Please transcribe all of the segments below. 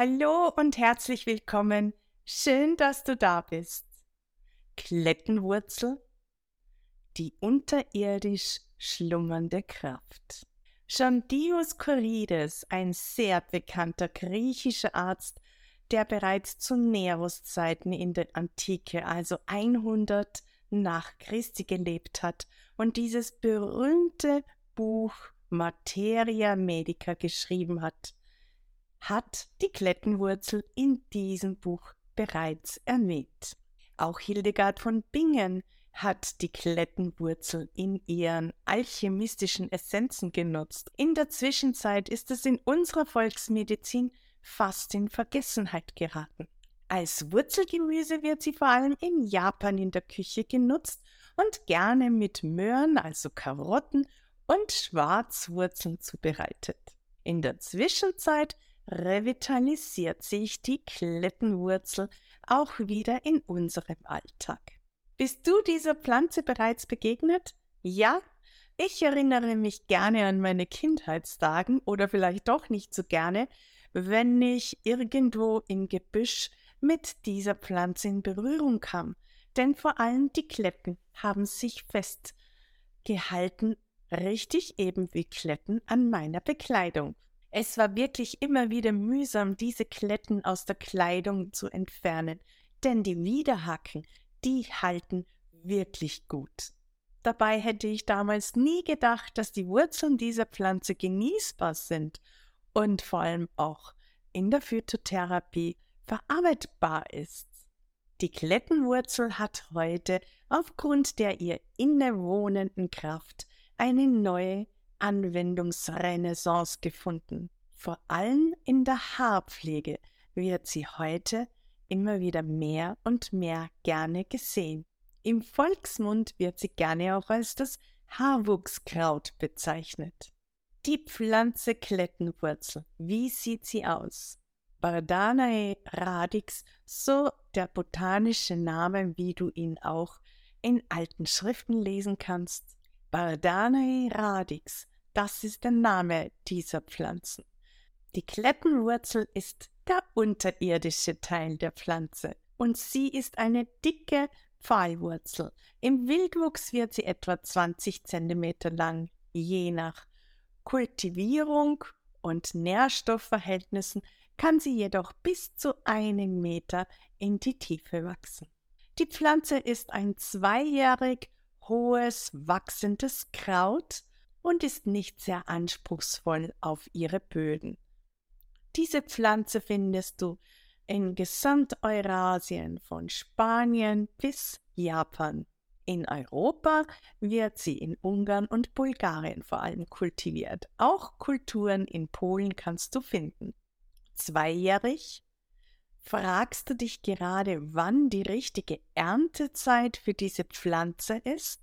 Hallo und herzlich willkommen. Schön, dass du da bist. Klettenwurzel, die unterirdisch schlummernde Kraft. Schon Dioskurides, ein sehr bekannter griechischer Arzt, der bereits zu Neros Zeiten in der Antike, also 100 nach Christi gelebt hat und dieses berühmte Buch Materia Medica geschrieben hat, hat die Klettenwurzel in diesem Buch bereits erwähnt. Auch Hildegard von Bingen hat die Klettenwurzel in ihren alchemistischen Essenzen genutzt. In der Zwischenzeit ist es in unserer Volksmedizin fast in Vergessenheit geraten. Als Wurzelgemüse wird sie vor allem in Japan in der Küche genutzt und gerne mit Möhren, also Karotten und Schwarzwurzeln zubereitet. In der Zwischenzeit revitalisiert sich die Klettenwurzel auch wieder in unserem Alltag. Bist du dieser Pflanze bereits begegnet? Ja? Ich erinnere mich gerne an meine Kindheitstagen oder vielleicht doch nicht so gerne, wenn ich irgendwo im Gebüsch mit dieser Pflanze in Berührung kam, denn vor allem die Kletten haben sich festgehalten, richtig eben wie Kletten an meiner Bekleidung. Es war wirklich immer wieder mühsam, diese Kletten aus der Kleidung zu entfernen, denn die Widerhaken, die halten wirklich gut. Dabei hätte ich damals nie gedacht, dass die Wurzeln dieser Pflanze genießbar sind und vor allem auch in der Phytotherapie verarbeitbar ist. Die Klettenwurzel hat heute aufgrund der ihr innewohnenden Kraft eine neue Anwendungsrenaissance gefunden. Vor allem in der Haarpflege wird sie heute immer wieder mehr und mehr gerne gesehen. Im Volksmund wird sie gerne auch als das Haarwuchskraut bezeichnet. Die Pflanze Klettenwurzel, wie sieht sie aus? Bardanae radix, so der botanische Name, wie du ihn auch in alten Schriften lesen kannst. Bardanae radix, das ist der Name dieser Pflanzen. Die Klettenwurzel ist der unterirdische Teil der Pflanze und sie ist eine dicke Pfahlwurzel. Im Wildwuchs wird sie etwa 20 cm lang, je nach Kultivierung und Nährstoffverhältnissen kann sie jedoch bis zu einem Meter in die Tiefe wachsen. Die Pflanze ist ein zweijährig hohes, wachsendes Kraut und ist nicht sehr anspruchsvoll auf ihre Böden. Diese Pflanze findest du in Gesamteurasien von Spanien bis Japan. In Europa wird sie in Ungarn und Bulgarien vor allem kultiviert. Auch Kulturen in Polen kannst du finden. Zweijährig Fragst du dich gerade, wann die richtige Erntezeit für diese Pflanze ist?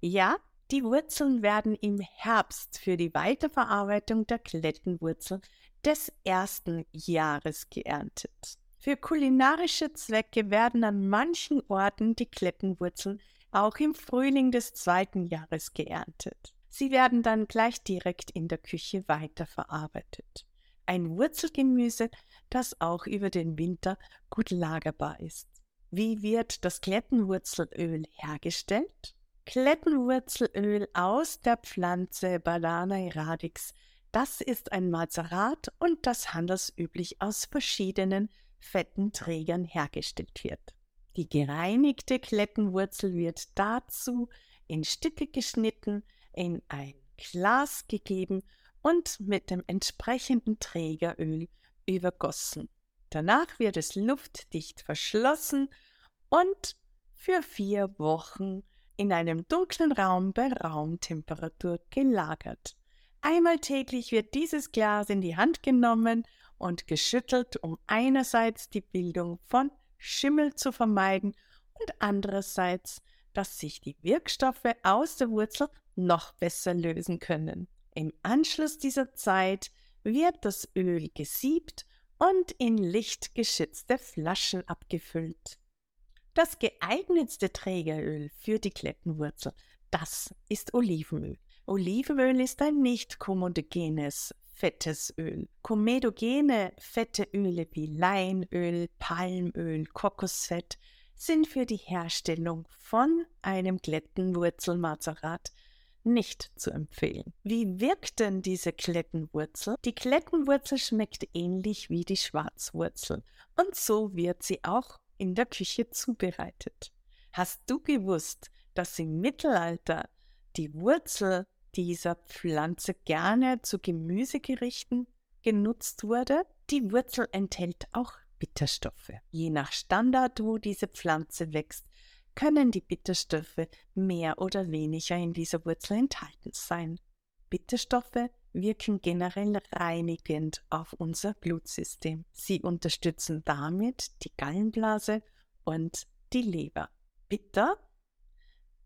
Ja, die Wurzeln werden im Herbst für die Weiterverarbeitung der Klettenwurzel des ersten Jahres geerntet. Für kulinarische Zwecke werden an manchen Orten die Klettenwurzeln auch im Frühling des zweiten Jahres geerntet. Sie werden dann gleich direkt in der Küche weiterverarbeitet. Ein Wurzelgemüse das auch über den Winter gut lagerbar ist. Wie wird das Klettenwurzelöl hergestellt? Klettenwurzelöl aus der Pflanze Balana radix. Das ist ein Mazerat und das handelsüblich aus verschiedenen fetten Trägern hergestellt wird. Die gereinigte Klettenwurzel wird dazu in Stücke geschnitten, in ein Glas gegeben und mit dem entsprechenden Trägeröl übergossen. Danach wird es luftdicht verschlossen und für vier Wochen in einem dunklen Raum bei Raumtemperatur gelagert. Einmal täglich wird dieses Glas in die Hand genommen und geschüttelt, um einerseits die Bildung von Schimmel zu vermeiden und andererseits, dass sich die Wirkstoffe aus der Wurzel noch besser lösen können. Im Anschluss dieser Zeit wird das Öl gesiebt und in lichtgeschützte Flaschen abgefüllt. Das geeignetste Trägeröl für die Klettenwurzel, das ist Olivenöl. Olivenöl ist ein nicht kommodogenes fettes Öl. Komedogene fette Öle wie Leinöl, Palmöl, Kokosfett sind für die Herstellung von einem Klettenwurzelmazerat nicht zu empfehlen. Wie wirkt denn diese Klettenwurzel? Die Klettenwurzel schmeckt ähnlich wie die Schwarzwurzel und so wird sie auch in der Küche zubereitet. Hast du gewusst, dass im Mittelalter die Wurzel dieser Pflanze gerne zu Gemüsegerichten genutzt wurde? Die Wurzel enthält auch Bitterstoffe. Je nach Standard, wo diese Pflanze wächst, können die Bitterstoffe mehr oder weniger in dieser Wurzel enthalten sein. Bitterstoffe wirken generell reinigend auf unser Blutsystem. Sie unterstützen damit die Gallenblase und die Leber. Bitter?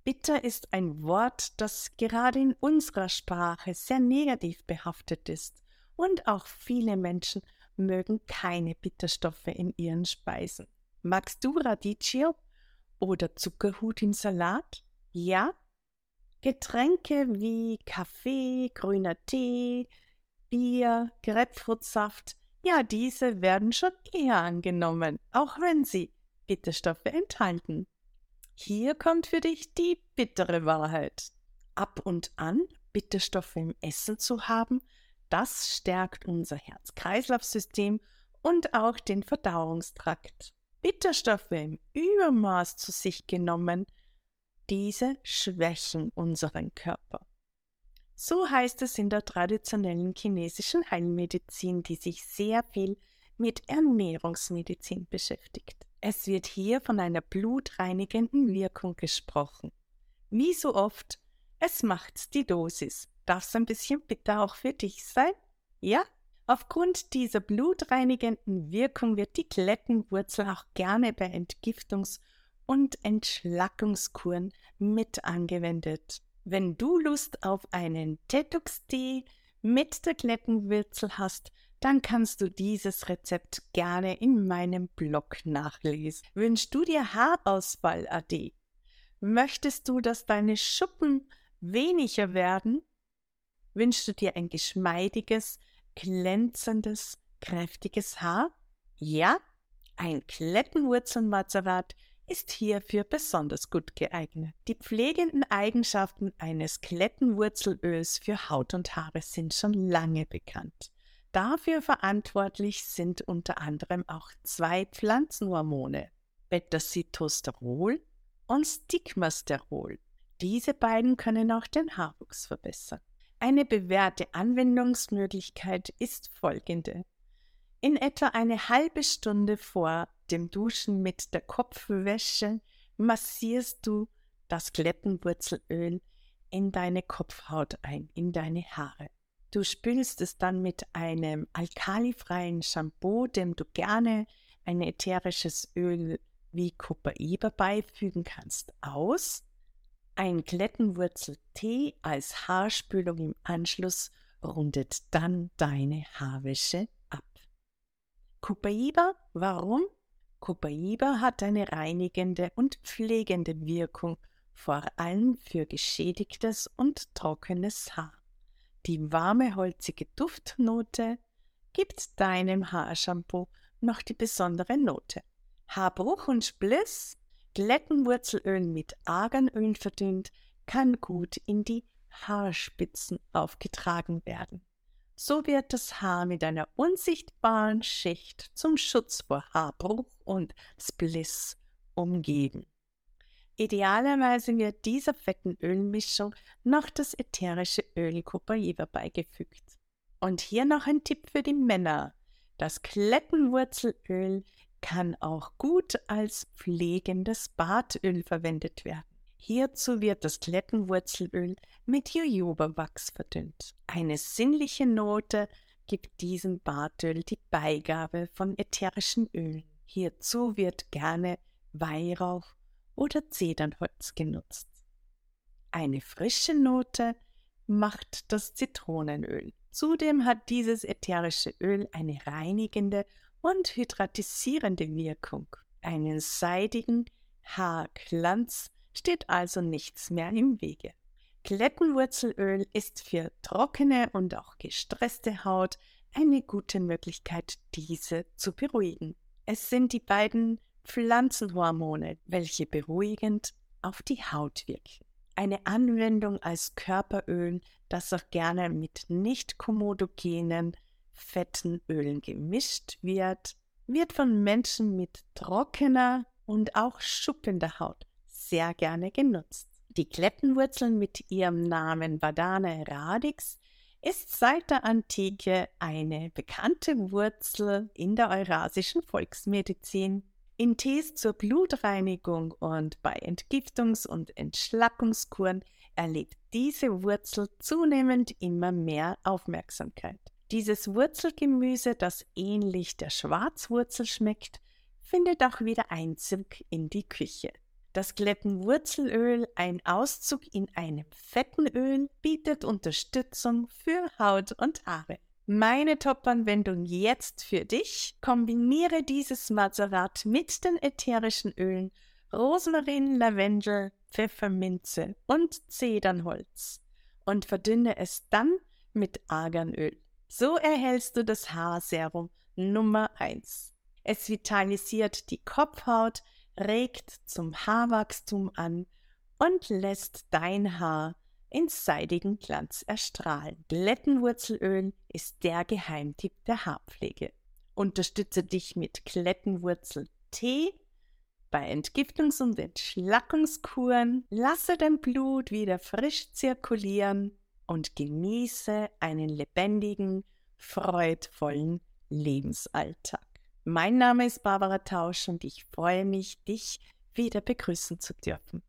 Bitter ist ein Wort, das gerade in unserer Sprache sehr negativ behaftet ist und auch viele Menschen mögen keine Bitterstoffe in ihren Speisen. Magst du Radicchio oder Zuckerhut im Salat? Ja? Getränke wie Kaffee, grüner Tee, Bier, Grapefruitsaft, ja, diese werden schon eher angenommen, auch wenn sie Bitterstoffe enthalten. Hier kommt für dich die bittere Wahrheit. Ab und an Bitterstoffe im Essen zu haben, das stärkt unser Herz-Kreislauf-System und auch den Verdauungstrakt. Bitterstoffe im Übermaß zu sich genommen, diese schwächen unseren Körper. So heißt es in der traditionellen chinesischen Heilmedizin, die sich sehr viel mit Ernährungsmedizin beschäftigt. Es wird hier von einer blutreinigenden Wirkung gesprochen. Wie so oft, es macht die Dosis. Darf es ein bisschen bitter auch für dich sein? Ja? Aufgrund dieser blutreinigenden Wirkung wird die Klettenwurzel auch gerne bei Entgiftungs- und Entschlackungskuren mit angewendet. Wenn du Lust auf einen Detox-Tee mit der Klettenwurzel hast, dann kannst du dieses Rezept gerne in meinem Blog nachlesen. Wünschst du dir Haarausfall AD? Möchtest du, dass deine Schuppen weniger werden? Wünschst du dir ein geschmeidiges, glänzendes, kräftiges Haar? Ja, ein Klettenwurzelmazerat ist hierfür besonders gut geeignet. Die pflegenden Eigenschaften eines Klettenwurzelöls für Haut und Haare sind schon lange bekannt. Dafür verantwortlich sind unter anderem auch zwei Pflanzenhormone, Beta-Sitosterol und Stigmasterol. Diese beiden können auch den Haarwuchs verbessern. Eine bewährte Anwendungsmöglichkeit ist folgende. In etwa eine halbe Stunde vor dem Duschen mit der Kopfwäsche massierst du das Klettenwurzelöl in deine Kopfhaut ein, in deine Haare. Du spülst es dann mit einem alkalifreien Shampoo, dem du gerne ein ätherisches Öl wie Copaiba beifügen kannst, aus ein Klettenwurzeltee als Haarspülung im Anschluss rundet dann deine Haarwäsche ab. Copaiba, warum? Copaiba hat eine reinigende und pflegende Wirkung, vor allem für geschädigtes und trockenes Haar. Die warme, holzige Duftnote gibt deinem Haarshampoo noch die besondere Note. Haarbruch und Spliss Klettenwurzelöl mit Arganöl verdünnt, kann gut in die Haarspitzen aufgetragen werden. So wird das Haar mit einer unsichtbaren Schicht zum Schutz vor Haarbruch und Spliss umgeben. Idealerweise wird dieser fetten Ölmischung noch das ätherische Öl Copaiba beigefügt. Und hier noch ein Tipp für die Männer. Das Klettenwurzelöl kann auch gut als pflegendes Bartöl verwendet werden. Hierzu wird das Klettenwurzelöl mit Jojoba-Wachs verdünnt. Eine sinnliche Note gibt diesem Bartöl die Beigabe von ätherischen Ölen. Hierzu wird gerne Weihrauch oder Zedernholz genutzt. Eine frische Note macht das Zitronenöl. Zudem hat dieses ätherische Öl eine reinigende und hydratisierende Wirkung. Einen seidigen Haarglanz steht also nichts mehr im Wege. Klettenwurzelöl ist für trockene und auch gestresste Haut eine gute Möglichkeit, diese zu beruhigen. Es sind die beiden Pflanzenhormone, welche beruhigend auf die Haut wirken. Eine Anwendung als Körperöl, das auch gerne mit nicht kommodogenen fetten Ölen gemischt wird, wird von Menschen mit trockener und auch schuppender Haut sehr gerne genutzt. Die Klettenwurzel mit ihrem Namen Badana radix ist seit der Antike eine bekannte Wurzel in der eurasischen Volksmedizin. In Tees zur Blutreinigung und bei Entgiftungs- und Entschlackungskuren erlebt diese Wurzel zunehmend immer mehr Aufmerksamkeit. Dieses Wurzelgemüse, das ähnlich der Schwarzwurzel schmeckt, findet auch wieder Einzug in die Küche. Das Klettenwurzelöl, ein Auszug in einem fetten Öl, bietet Unterstützung für Haut und Haare. Meine Top-Anwendung jetzt für dich. Kombiniere dieses Mazerat mit den ätherischen Ölen Rosmarin, Lavendel, Pfefferminze und Zedernholz und verdünne es dann mit Arganöl. So erhältst du das Haarserum Nummer 1. Es vitalisiert die Kopfhaut, regt zum Haarwachstum an und lässt dein Haar in seidigen Glanz erstrahlen. Klettenwurzelöl ist der Geheimtipp der Haarpflege. Unterstütze dich mit Klettenwurzeltee bei Entgiftungs- und Entschlackungskuren. Lasse dein Blut wieder frisch zirkulieren und genieße einen lebendigen, freudvollen Lebensalltag. Mein Name ist Barbara Tausch und ich freue mich, dich wieder begrüßen zu dürfen.